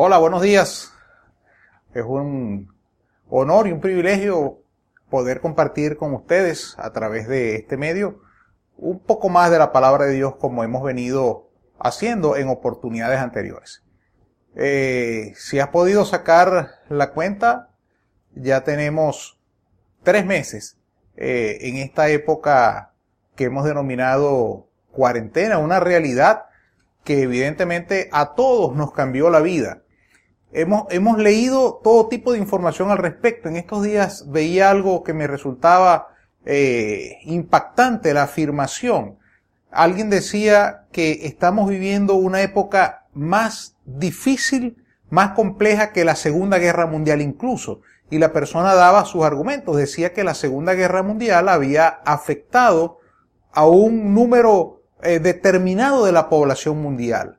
Hola, buenos días. Es un honor y un privilegio poder compartir con ustedes a través de este medio un poco más de la palabra de Dios como hemos venido haciendo en oportunidades anteriores. Eh, si has podido sacar la cuenta, ya tenemos tres meses eh, en esta época que hemos denominado cuarentena, una realidad que evidentemente a todos nos cambió la vida. Hemos, hemos leído todo tipo de información al respecto. En estos días veía algo que me resultaba eh, impactante, la afirmación. Alguien decía que estamos viviendo una época más difícil, más compleja que la Segunda Guerra Mundial incluso. Y la persona daba sus argumentos. Decía que la Segunda Guerra Mundial había afectado a un número eh, determinado de la población mundial.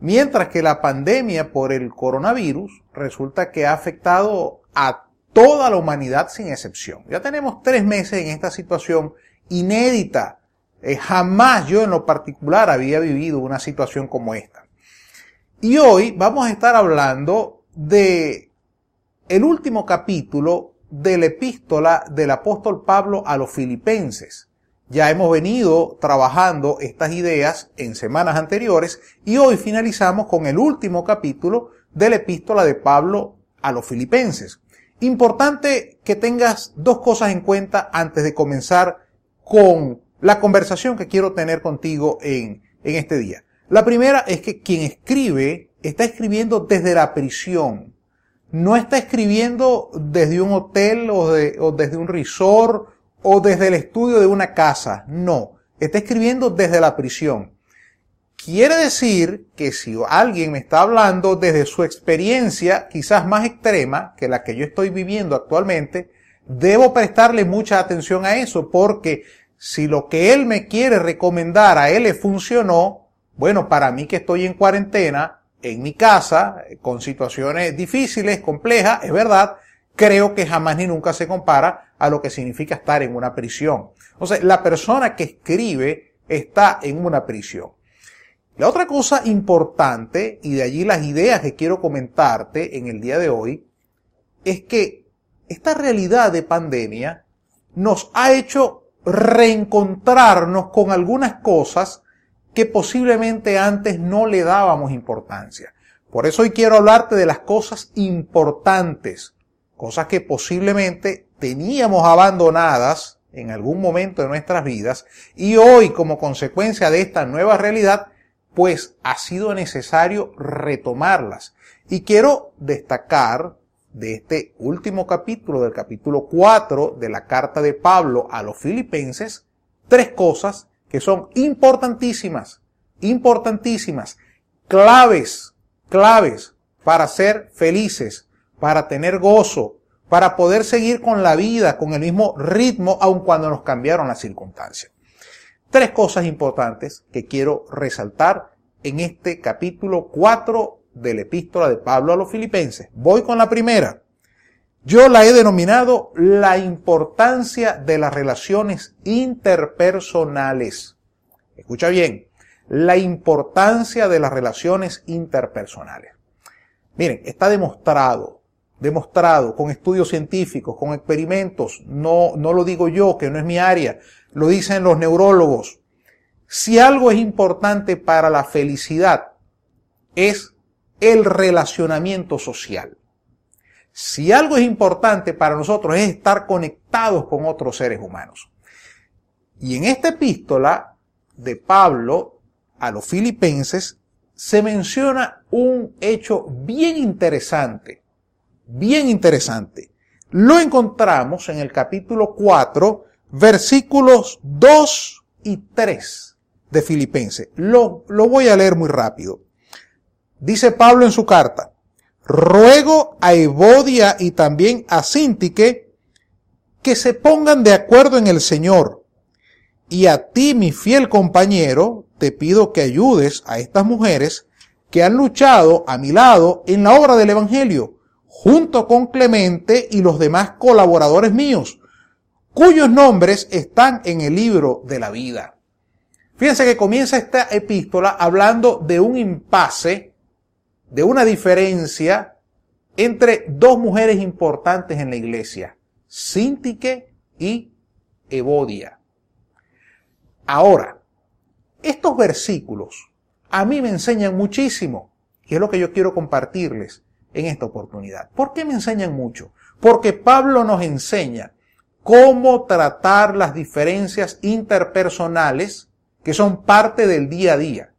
Mientras que la pandemia por el coronavirus resulta que ha afectado a toda la humanidad sin excepción. Ya tenemos tres meses en esta situación inédita. Eh, jamás yo en lo particular había vivido una situación como esta. Y hoy vamos a estar hablando de el último capítulo de la epístola del apóstol Pablo a los filipenses. Ya hemos venido trabajando estas ideas en semanas anteriores y hoy finalizamos con el último capítulo de la epístola de Pablo a los filipenses. Importante que tengas dos cosas en cuenta antes de comenzar con la conversación que quiero tener contigo en, en este día. La primera es que quien escribe está escribiendo desde la prisión. No está escribiendo desde un hotel o, o desde un resort o desde el estudio de una casa. No. Está escribiendo desde la prisión. Quiere decir que si alguien me está hablando desde su experiencia quizás más extrema que la que yo estoy viviendo actualmente, debo prestarle mucha atención a eso porque si lo que él me quiere recomendar a él le funcionó, bueno, para mí que estoy en cuarentena, en mi casa, con situaciones difíciles, complejas, es verdad, creo que jamás ni nunca se compara a lo que significa estar en una prisión. Entonces, la persona que escribe está en una prisión. La otra cosa importante, y de allí las ideas que quiero comentarte en el día de hoy, es que esta realidad de pandemia nos ha hecho reencontrarnos con algunas cosas que posiblemente antes no le dábamos importancia. Por eso hoy quiero hablarte de las cosas importantes, cosas que posiblemente teníamos abandonadas en algún momento de nuestras vidas y hoy como consecuencia de esta nueva realidad, pues ha sido necesario retomarlas. Y quiero destacar de este último capítulo, del capítulo 4 de la carta de Pablo a los filipenses, tres cosas que son importantísimas, importantísimas, claves, claves para ser felices, para tener gozo, para poder seguir con la vida, con el mismo ritmo, aun cuando nos cambiaron las circunstancias. Tres cosas importantes que quiero resaltar en este capítulo 4 de la epístola de Pablo a los filipenses. Voy con la primera. Yo la he denominado la importancia de las relaciones interpersonales. Escucha bien, la importancia de las relaciones interpersonales. Miren, está demostrado, demostrado con estudios científicos, con experimentos, no, no lo digo yo, que no es mi área, lo dicen los neurólogos. Si algo es importante para la felicidad, es el relacionamiento social. Si algo es importante para nosotros es estar conectados con otros seres humanos. Y en esta epístola de Pablo a los filipenses se menciona un hecho bien interesante, bien interesante. Lo encontramos en el capítulo 4, versículos 2 y 3 de Filipenses. Lo, lo voy a leer muy rápido. Dice Pablo en su carta, ruego a Evodia y también a Sintique que se pongan de acuerdo en el Señor. Y a ti, mi fiel compañero, te pido que ayudes a estas mujeres que han luchado a mi lado en la obra del Evangelio, junto con Clemente y los demás colaboradores míos, cuyos nombres están en el libro de la vida. Fíjense que comienza esta epístola hablando de un impasse de una diferencia entre dos mujeres importantes en la iglesia, Sintique y Evodia. Ahora, estos versículos a mí me enseñan muchísimo, y es lo que yo quiero compartirles en esta oportunidad. ¿Por qué me enseñan mucho? Porque Pablo nos enseña cómo tratar las diferencias interpersonales que son parte del día a día.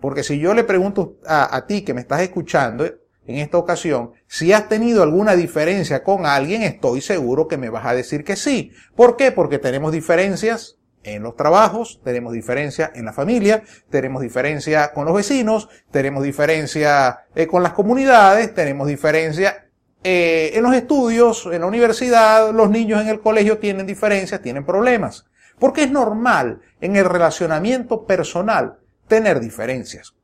Porque si yo le pregunto a, a ti que me estás escuchando en esta ocasión, si has tenido alguna diferencia con alguien, estoy seguro que me vas a decir que sí. ¿Por qué? Porque tenemos diferencias en los trabajos, tenemos diferencia en la familia, tenemos diferencia con los vecinos, tenemos diferencia eh, con las comunidades, tenemos diferencia eh, en los estudios, en la universidad, los niños en el colegio tienen diferencias, tienen problemas. Porque es normal en el relacionamiento personal tener diferencias.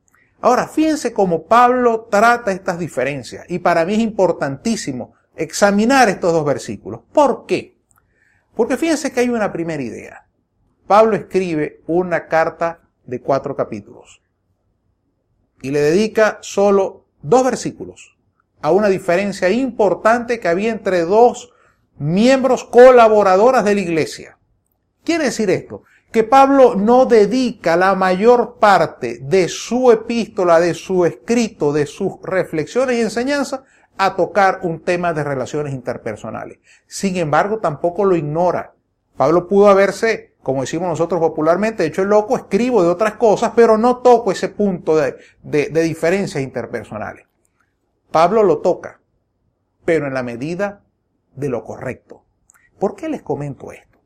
Ahora, fíjense cómo Pablo trata estas diferencias y para mí es importantísimo examinar estos dos versículos. ¿Por qué? Porque fíjense que hay una primera idea. Pablo escribe una carta de cuatro capítulos y le dedica solo dos versículos a una diferencia importante que había entre dos miembros colaboradoras de la iglesia. Quiere decir esto, que Pablo no dedica la mayor parte de su epístola, de su escrito, de sus reflexiones y enseñanzas a tocar un tema de relaciones interpersonales. Sin embargo, tampoco lo ignora. Pablo pudo haberse como decimos nosotros popularmente, de hecho el loco, escribo de otras cosas, pero no toco ese punto de, de, diferencias interpersonales. Pablo lo toca, pero en la medida de lo correcto. ¿Por qué les comento esto?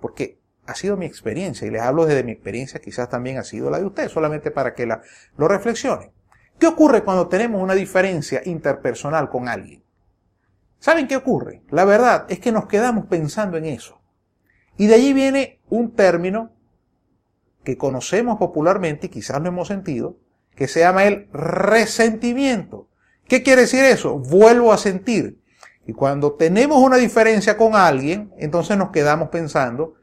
Porque ha sido mi experiencia y les hablo desde mi experiencia, quizás también ha sido la de ustedes, solamente para que la, lo reflexionen. ¿Qué ocurre cuando tenemos una diferencia interpersonal con alguien? ¿Saben qué ocurre? La verdad es que nos quedamos pensando en eso. Y de allí viene un término que conocemos popularmente y quizás lo hemos sentido, que se llama el resentimiento. ¿Qué quiere decir eso? Vuelvo a sentir. Y cuando tenemos una diferencia con alguien, entonces nos quedamos pensando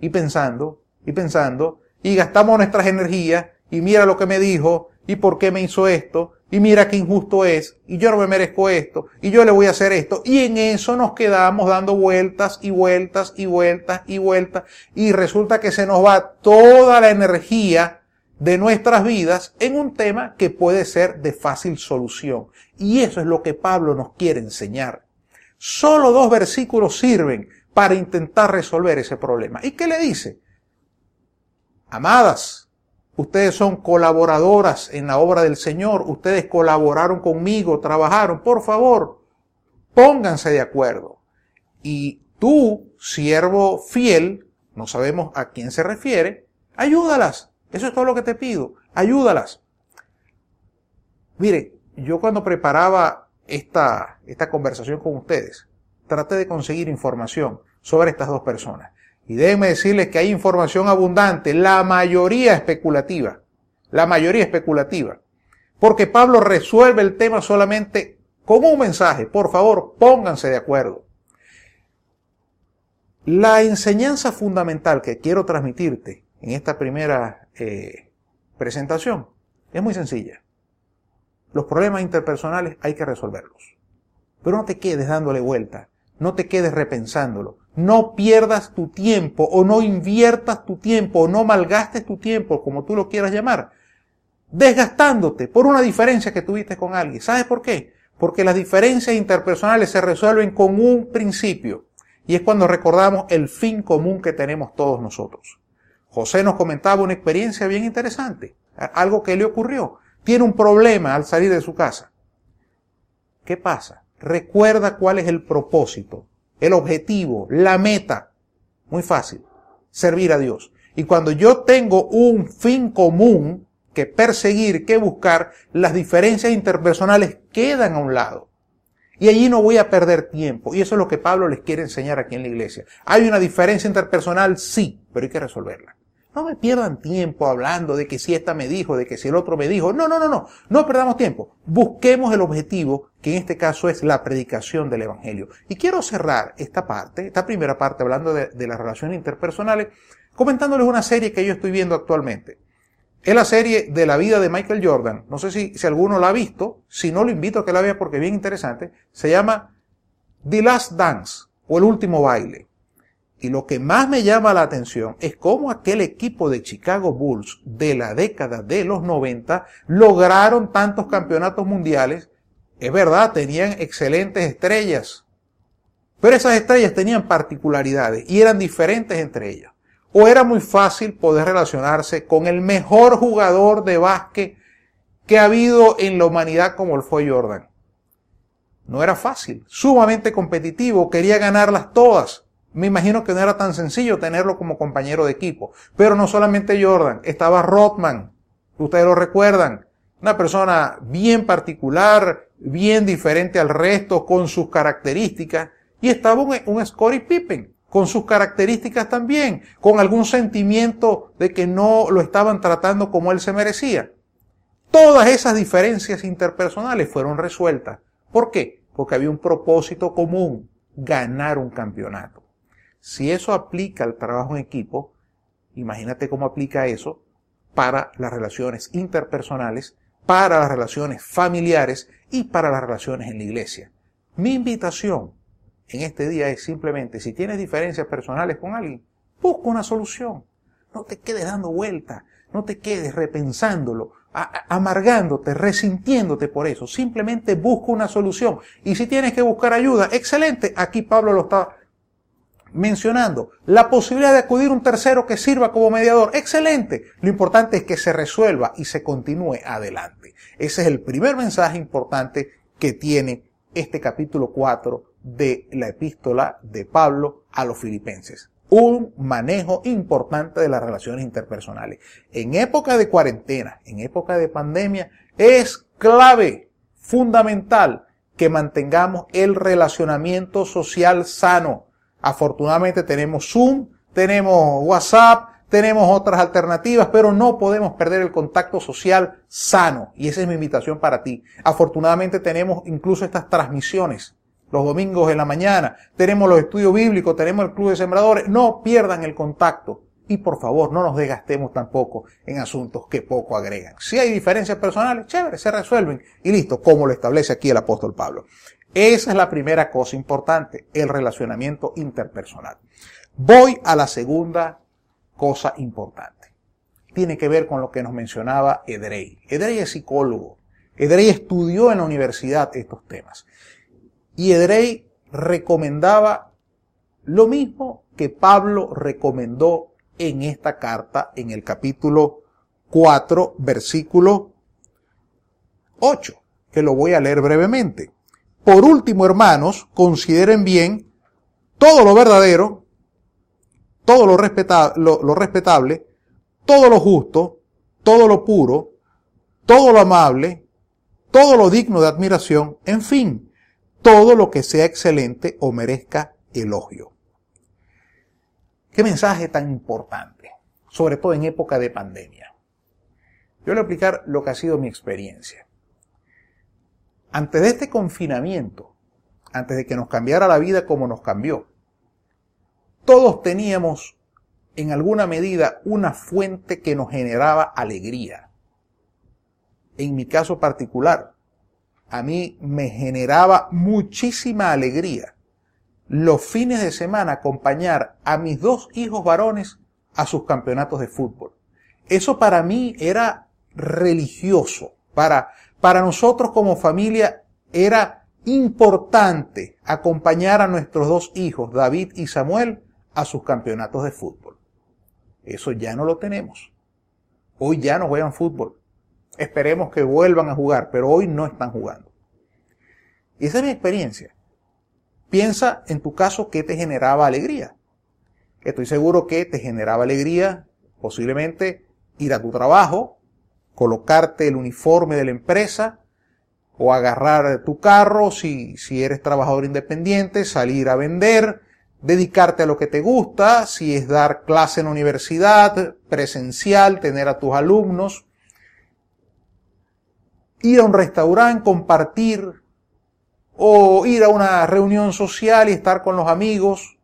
y pensando y pensando y gastamos nuestras energías y mira lo que me dijo y por qué me hizo esto y mira qué injusto es, y yo no me merezco esto, y yo le voy a hacer esto, y en eso nos quedamos dando vueltas y vueltas y vueltas y vueltas, y resulta que se nos va toda la energía de nuestras vidas en un tema que puede ser de fácil solución. Y eso es lo que Pablo nos quiere enseñar. Solo dos versículos sirven para intentar resolver ese problema. ¿Y qué le dice? Amadas, Ustedes son colaboradoras en la obra del Señor. Ustedes colaboraron conmigo, trabajaron. Por favor, pónganse de acuerdo. Y tú, siervo fiel, no sabemos a quién se refiere, ayúdalas. Eso es todo lo que te pido. Ayúdalas. Mire, yo cuando preparaba esta, esta conversación con ustedes, traté de conseguir información sobre estas dos personas. Y déjenme decirles que hay información abundante, la mayoría especulativa, la mayoría especulativa. Porque Pablo resuelve el tema solamente con un mensaje. Por favor, pónganse de acuerdo. La enseñanza fundamental que quiero transmitirte en esta primera eh, presentación es muy sencilla. Los problemas interpersonales hay que resolverlos. Pero no te quedes dándole vuelta, no te quedes repensándolo, no pierdas tu tiempo o no inviertas tu tiempo o no malgastes tu tiempo, como tú lo quieras llamar, desgastándote por una diferencia que tuviste con alguien. ¿Sabes por qué? Porque las diferencias interpersonales se resuelven con un principio y es cuando recordamos el fin común que tenemos todos nosotros. José nos comentaba una experiencia bien interesante, algo que le ocurrió. Tiene un problema al salir de su casa. ¿Qué pasa? Recuerda cuál es el propósito el objetivo, la meta. Muy fácil. Servir a Dios. Y cuando yo tengo un fin común que perseguir, que buscar, las diferencias interpersonales quedan a un lado. Y allí no voy a perder tiempo. Y eso es lo que Pablo les quiere enseñar aquí en la iglesia. Hay una diferencia interpersonal, sí, pero hay que resolverla. No me pierdan tiempo hablando de que si esta me dijo, de que si el otro me dijo. No, no, no, no. No perdamos tiempo. Busquemos el objetivo, que en este caso es la predicación del Evangelio. Y quiero cerrar esta parte, esta primera parte, hablando de, las relaciones interpersonales, comentándoles una serie que yo estoy viendo actualmente. es la serie de la vida de Michael Jordan. No sé si, si alguno la ha visto. Si no, lo invito a que la vea porque es bien interesante. Se llama The Last Dance o El Último Baile. Y lo que más me llama la atención es cómo aquel equipo de Chicago Bulls de la década de los 90 lograron tantos campeonatos mundiales. Es verdad, tenían excelentes estrellas. Pero esas estrellas tenían particularidades y eran diferentes entre ellas. O era muy fácil poder relacionarse con el mejor jugador de básquet que ha habido en la humanidad como lo fue Jordan. No era fácil, sumamente competitivo, quería ganarlas todas. Me imagino que no era tan sencillo tenerlo como compañero de equipo. Pero no solamente Jordan, estaba Rothman, ustedes lo recuerdan, una persona bien particular, bien diferente al resto, con sus características, y estaba un, un Scottie Pippen, con sus características también, con algún sentimiento de que no lo estaban tratando como él se merecía. Todas esas diferencias interpersonales fueron resueltas. ¿Por qué? Porque había un propósito común, ganar un campeonato. Si eso aplica al trabajo en equipo, imagínate cómo aplica eso para las relaciones interpersonales, para las relaciones familiares y para las relaciones en la iglesia. Mi invitación en este día es simplemente, si tienes diferencias personales con alguien, busca una solución. No te quedes dando vueltas, no te quedes repensándolo, amargándote, resintiéndote por eso. Simplemente busca una solución. Y si tienes que buscar ayuda, excelente. Aquí Pablo lo está mencionando. La posibilidad de acudir un tercero que sirva como mediador, excelente. Lo importante es que se resuelva y se continúe adelante. Ese es el primer mensaje importante que tiene este capítulo 4 de la epístola de Pablo a los filipenses. Un manejo importante de las relaciones interpersonales. En época de cuarentena, en época de pandemia, es clave, fundamental, que mantengamos el relacionamiento social sano. Afortunadamente tenemos Zoom, tenemos WhatsApp, tenemos otras alternativas, pero no podemos perder el contacto social sano. Y esa es mi invitación para ti. Afortunadamente tenemos incluso estas transmisiones los domingos en la mañana, tenemos los estudios bíblicos, tenemos el club de sembradores, no pierdan el contacto. Y por favor, no nos desgastemos tampoco en asuntos que poco agregan. Si hay diferencias personales, chévere, se resuelven y listo, como lo establece aquí el apóstol Pablo. Esa es la primera cosa importante, el relacionamiento interpersonal. Voy a la segunda cosa importante. Tiene que ver con lo que nos mencionaba Edrey. Edrey es psicólogo. Edrey estudió en la universidad estos temas. Y Edrey recomendaba lo mismo que Pablo recomendó en esta carta en el capítulo 4, versículo 8, que lo voy a leer brevemente. Por último, hermanos, consideren bien todo lo verdadero, todo lo, lo, respetable, todo lo justo, todo lo puro, todo lo amable, todo lo digno de admiración, en fin, todo lo que sea excelente o merezca elogio. Qué mensaje tan importante, sobre todo en época de pandemia. Yo le voy a explicar lo que ha sido mi experiencia. Antes de este confinamiento, antes de que nos cambiara la vida como nos cambió, todos teníamos en alguna medida una fuente que nos generaba alegría. En mi caso particular, a mí me generaba muchísima alegría los fines de semana acompañar a mis dos hijos varones a sus campeonatos de fútbol. Eso para mí era religioso. Para, para nosotros como familia era importante acompañar a nuestros dos hijos, David y Samuel, a sus campeonatos de fútbol. Eso ya no lo tenemos. Hoy ya no juegan fútbol. Esperemos que vuelvan a jugar, pero hoy no están jugando. Y esa es mi experiencia. Piensa en tu caso qué te generaba alegría. Estoy seguro que te generaba alegría posiblemente ir a tu trabajo, colocarte el uniforme de la empresa o agarrar tu carro si, si eres trabajador independiente, salir a vender, dedicarte a lo que te gusta, si es dar clase en la universidad, presencial, tener a tus alumnos, ir a un restaurante, compartir, o ir a una reunión social y estar con los amigos,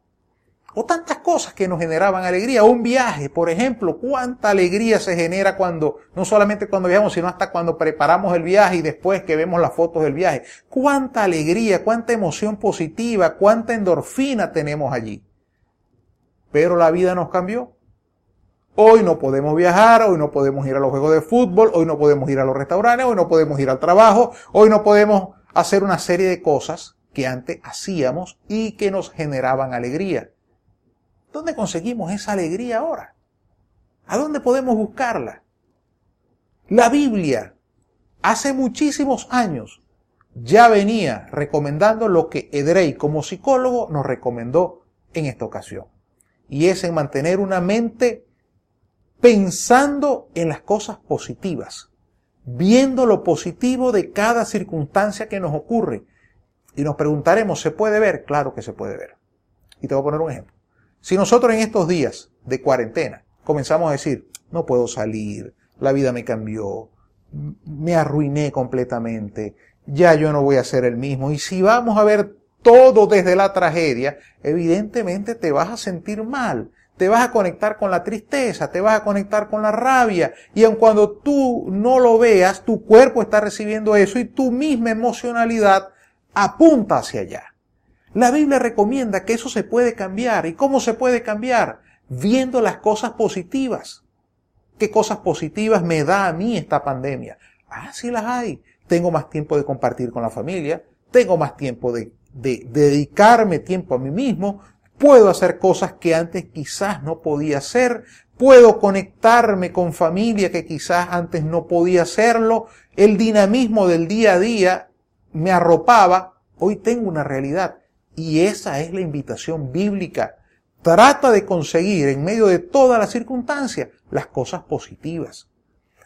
O tantas cosas que nos generaban alegría. Un viaje, por ejemplo, cuánta alegría se genera cuando, no solamente cuando viajamos, sino hasta cuando preparamos el viaje y después que vemos las fotos del viaje. Cuánta alegría, cuánta emoción positiva, cuánta endorfina tenemos allí. Pero la vida nos cambió. Hoy no podemos viajar, hoy no podemos ir a los juegos de fútbol, hoy no podemos ir a los restaurantes, hoy no podemos ir al trabajo, hoy no podemos hacer una serie de cosas que antes hacíamos y que nos generaban alegría. ¿Dónde conseguimos esa alegría ahora? ¿A dónde podemos buscarla? La Biblia, hace muchísimos años, ya venía recomendando lo que Edrey como psicólogo nos recomendó en esta ocasión. Y es en mantener una mente pensando en las cosas positivas, viendo lo positivo de cada circunstancia que nos ocurre. Y nos preguntaremos, ¿se puede ver? Claro que se puede ver. Y te voy a poner un ejemplo. Si nosotros en estos días de cuarentena comenzamos a decir, no puedo salir, la vida me cambió, me arruiné completamente, ya yo no voy a ser el mismo, y si vamos a ver todo desde la tragedia, evidentemente te vas a sentir mal, te vas a conectar con la tristeza, te vas a conectar con la rabia, y aun cuando tú no lo veas, tu cuerpo está recibiendo eso y tu misma emocionalidad apunta hacia allá. La Biblia recomienda que eso se puede cambiar. ¿Y cómo se puede cambiar? Viendo las cosas positivas. ¿Qué cosas positivas me da a mí esta pandemia? Ah, sí las hay. Tengo más tiempo de compartir con la familia, tengo más tiempo de, de, dedicarme tiempo a mí mismo, puedo hacer cosas que antes quizás no podía hacer, puedo conectarme con familia que quizás antes no podía hacerlo, el dinamismo del día a día me arropaba, hoy tengo una realidad. Y esa es la invitación bíblica. Trata de conseguir en medio de todas las circunstancias las cosas positivas.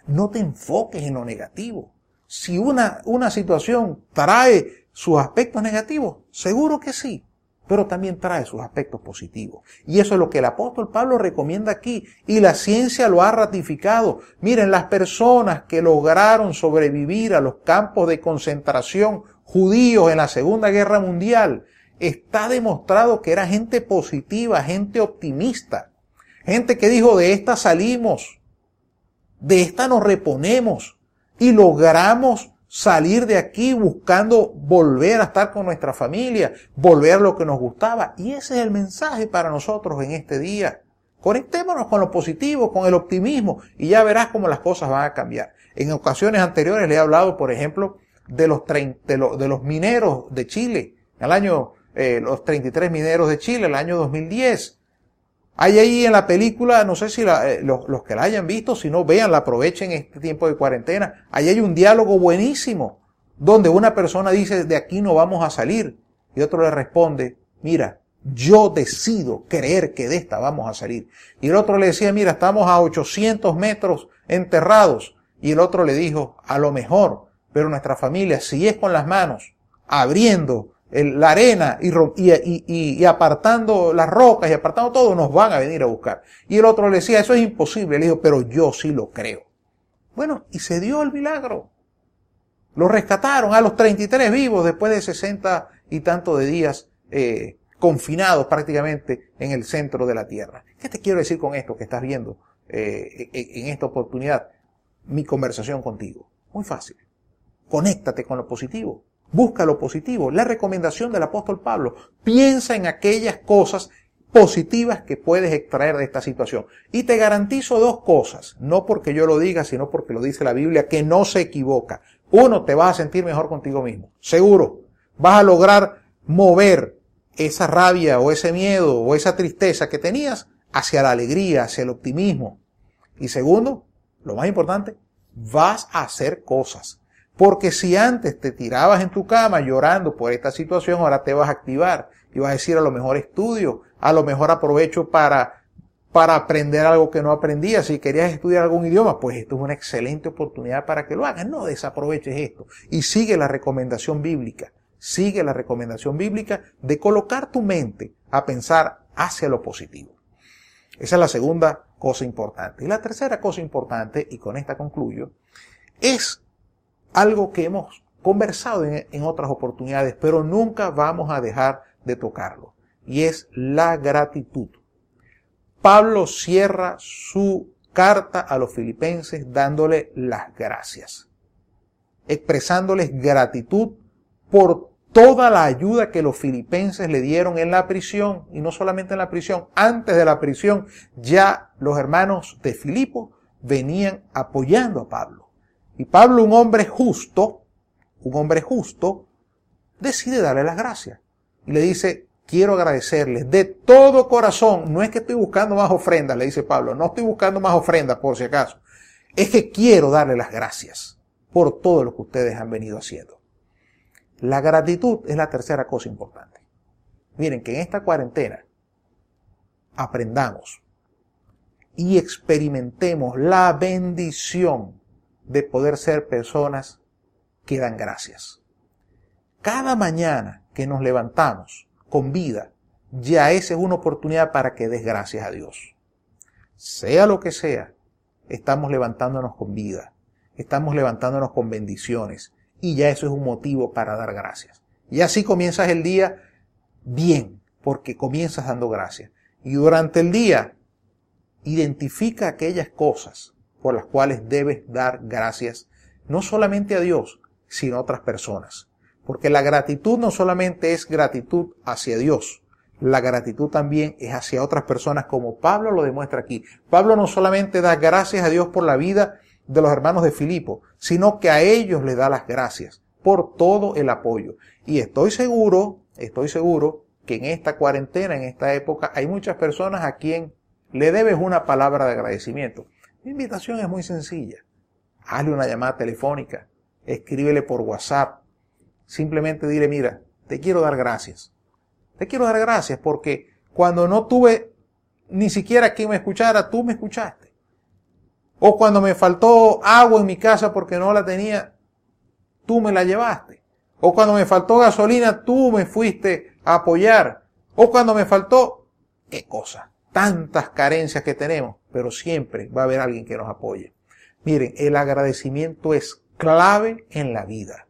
No te enfoques en lo negativo. Si una, una situación trae sus aspectos negativos, seguro que sí, pero también trae sus aspectos positivos. Y eso es lo que el apóstol Pablo recomienda aquí y la ciencia lo ha ratificado. Miren, las personas que lograron sobrevivir a los campos de concentración judíos en la Segunda Guerra Mundial, está demostrado que era gente positiva, gente optimista, gente que dijo, de esta salimos, de esta nos reponemos y logramos salir de aquí buscando volver a estar con nuestra familia, volver a lo que nos gustaba. Y ese es el mensaje para nosotros en este día. Conectémonos con lo positivo, con el optimismo, y ya verás cómo las cosas van a cambiar. En ocasiones anteriores le he hablado, por ejemplo, de los, de los mineros de Chile. En el año eh, los 33 mineros de Chile, el año 2010. Hay ahí en la película, no sé si eh, los, que la hayan visto, si no, vean, la aprovechen este tiempo de cuarentena. Ahí hay un diálogo buenísimo, donde una persona dice, de aquí no vamos a salir. Y otro le responde, mira, yo decido creer que de esta vamos a salir. Y el otro le decía, mira, estamos a 800 metros enterrados. Y el otro le dijo, a lo mejor, pero nuestra familia, si es con las manos, abriendo la arena y, apartando las rocas y apartando todo, nos van a venir a buscar. Y el otro le decía, eso es imposible. Le dijo, pero yo sí lo creo. Bueno, y se dio el milagro. Lo rescataron a los 33 vivos después de 60 y tanto de días eh, confinados prácticamente en el centro de la tierra. ¿Qué te quiero decir con esto que estás viendo eh, en esta oportunidad? Mi conversación contigo. Muy fácil. Conéctate con lo positivo. Busca lo positivo. La recomendación del apóstol Pablo. Piensa en aquellas cosas positivas que puedes extraer de esta situación. Y te garantizo dos cosas, no porque yo lo diga, sino porque lo dice la Biblia, que no se equivoca. Uno, te vas a sentir mejor contigo mismo. Seguro. Vas a lograr mover esa rabia o ese miedo o esa tristeza que tenías hacia la alegría, hacia el optimismo. Y segundo, lo más importante, vas a hacer cosas. Porque si antes te tirabas en tu cama llorando por esta situación, ahora te vas a activar y vas a decir a lo mejor estudio, a lo mejor aprovecho para, para aprender algo que no aprendía. Si querías estudiar algún idioma, pues esto es una excelente oportunidad para que lo hagas. No desaproveches esto y sigue la recomendación bíblica. Sigue la recomendación bíblica de colocar tu mente a pensar hacia lo positivo. Esa es la segunda cosa importante. Y la tercera cosa importante, y con esta concluyo, es algo que hemos conversado en, otras oportunidades, pero nunca vamos a dejar de tocarlo. y es la gratitud. Pablo cierra su carta a los filipenses dándole las gracias, expresándoles gratitud por toda la ayuda que los filipenses le dieron en la prisión, y no solamente en la prisión, antes de la prisión ya los hermanos de Filipo venían apoyando a Pablo. Y Pablo, un hombre justo, un hombre justo, decide darle las gracias. Y le dice, quiero agradecerles de todo corazón. No es que estoy buscando más ofrendas, le dice Pablo. No estoy buscando más ofrendas, por si acaso. Es que quiero darle las gracias por todo lo que ustedes han venido haciendo. La gratitud es la tercera cosa importante. Miren que en esta cuarentena aprendamos y experimentemos la bendición de poder ser personas que dan gracias. Cada mañana que nos levantamos con vida, ya esa es una oportunidad para que des gracias a Dios. Sea lo que sea, estamos levantándonos con vida, estamos levantándonos con bendiciones, y ya eso es un motivo para dar gracias. Y así comienzas el día bien, porque comienzas dando gracias. Y durante el día, identifica aquellas cosas por las cuales debes dar gracias, no solamente a Dios, sino a otras personas. Porque la gratitud no solamente es gratitud hacia Dios, la gratitud también es hacia otras personas, como Pablo lo demuestra aquí. Pablo no solamente da gracias a Dios por la vida de los hermanos de Filipo, sino que a ellos le da las gracias por todo el apoyo. Y estoy seguro, estoy seguro que en esta cuarentena, en esta época, hay muchas personas a quien le debes una palabra de agradecimiento. Mi invitación es muy sencilla. Hazle una llamada telefónica, escríbele por WhatsApp. Simplemente dile, mira, te quiero dar gracias. Te quiero dar gracias porque cuando no tuve ni siquiera quien me escuchara, tú me escuchaste. O cuando me faltó agua en mi casa porque no la tenía, tú me la llevaste. O cuando me faltó gasolina, tú me fuiste a apoyar. O cuando me faltó, qué cosa, tantas carencias que tenemos, pero siempre va a haber alguien que nos apoye. Miren, el agradecimiento es clave en la vida.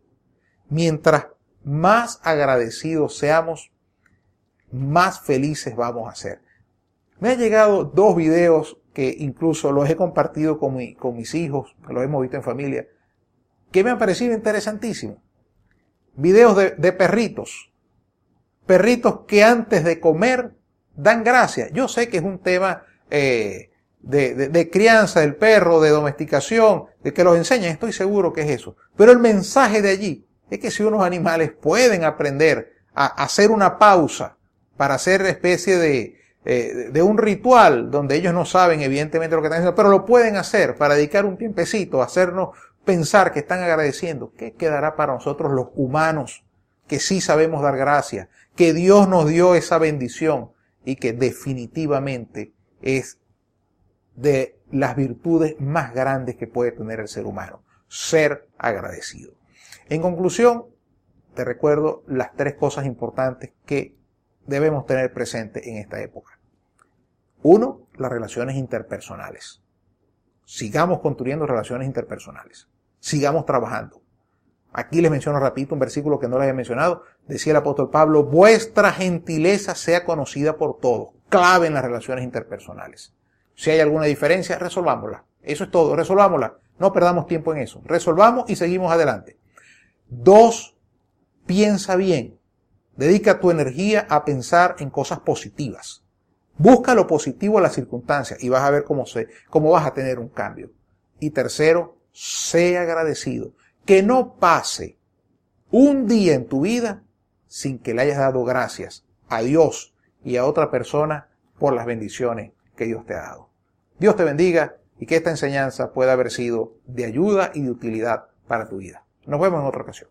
Mientras más agradecidos seamos, más felices vamos a ser. Me han llegado dos videos que incluso los he compartido con, con mis hijos, los hemos visto en familia, que me han parecido interesantísimos. Videos de, perritos. Perritos que antes de comer dan gracias. Yo sé que es un tema eh, de, de, crianza del perro, de domesticación, de que los enseñan, estoy seguro que es eso. Pero el mensaje de allí es que si unos animales pueden aprender a hacer una pausa para hacer especie de, eh, de un ritual donde ellos no saben evidentemente lo que están haciendo, pero lo pueden hacer para dedicar un tiempecito, hacernos pensar que están agradeciendo. ¿Qué quedará para nosotros los humanos que sí sabemos dar gracias, que Dios nos dio esa bendición y que definitivamente es de las virtudes más grandes que puede tener el ser humano, ser agradecido. En conclusión, te recuerdo las tres cosas importantes que debemos tener presente en esta época. Uno, las relaciones interpersonales. Sigamos construyendo relaciones interpersonales. Sigamos trabajando. Aquí les menciono rapidito un versículo que no les había mencionado. Decía el apóstol Pablo, vuestra gentileza sea conocida por todos. Clave en las relaciones interpersonales. Si hay alguna diferencia, resolvámosla. Eso es todo, resolvámosla. No perdamos tiempo en eso. Resolvamos y seguimos adelante. Dos, piensa bien. Dedica tu energía a pensar en cosas positivas. Busca lo positivo a las circunstancias y vas a ver cómo, se, cómo vas a tener un cambio. Y tercero, sé agradecido. Que no pase un día en tu vida sin que le hayas dado gracias a Dios y a otra persona por las bendiciones que Dios te ha dado. Dios te bendiga y que esta enseñanza pueda haber sido de ayuda y de utilidad para tu vida. Nos vemos en otra ocasión.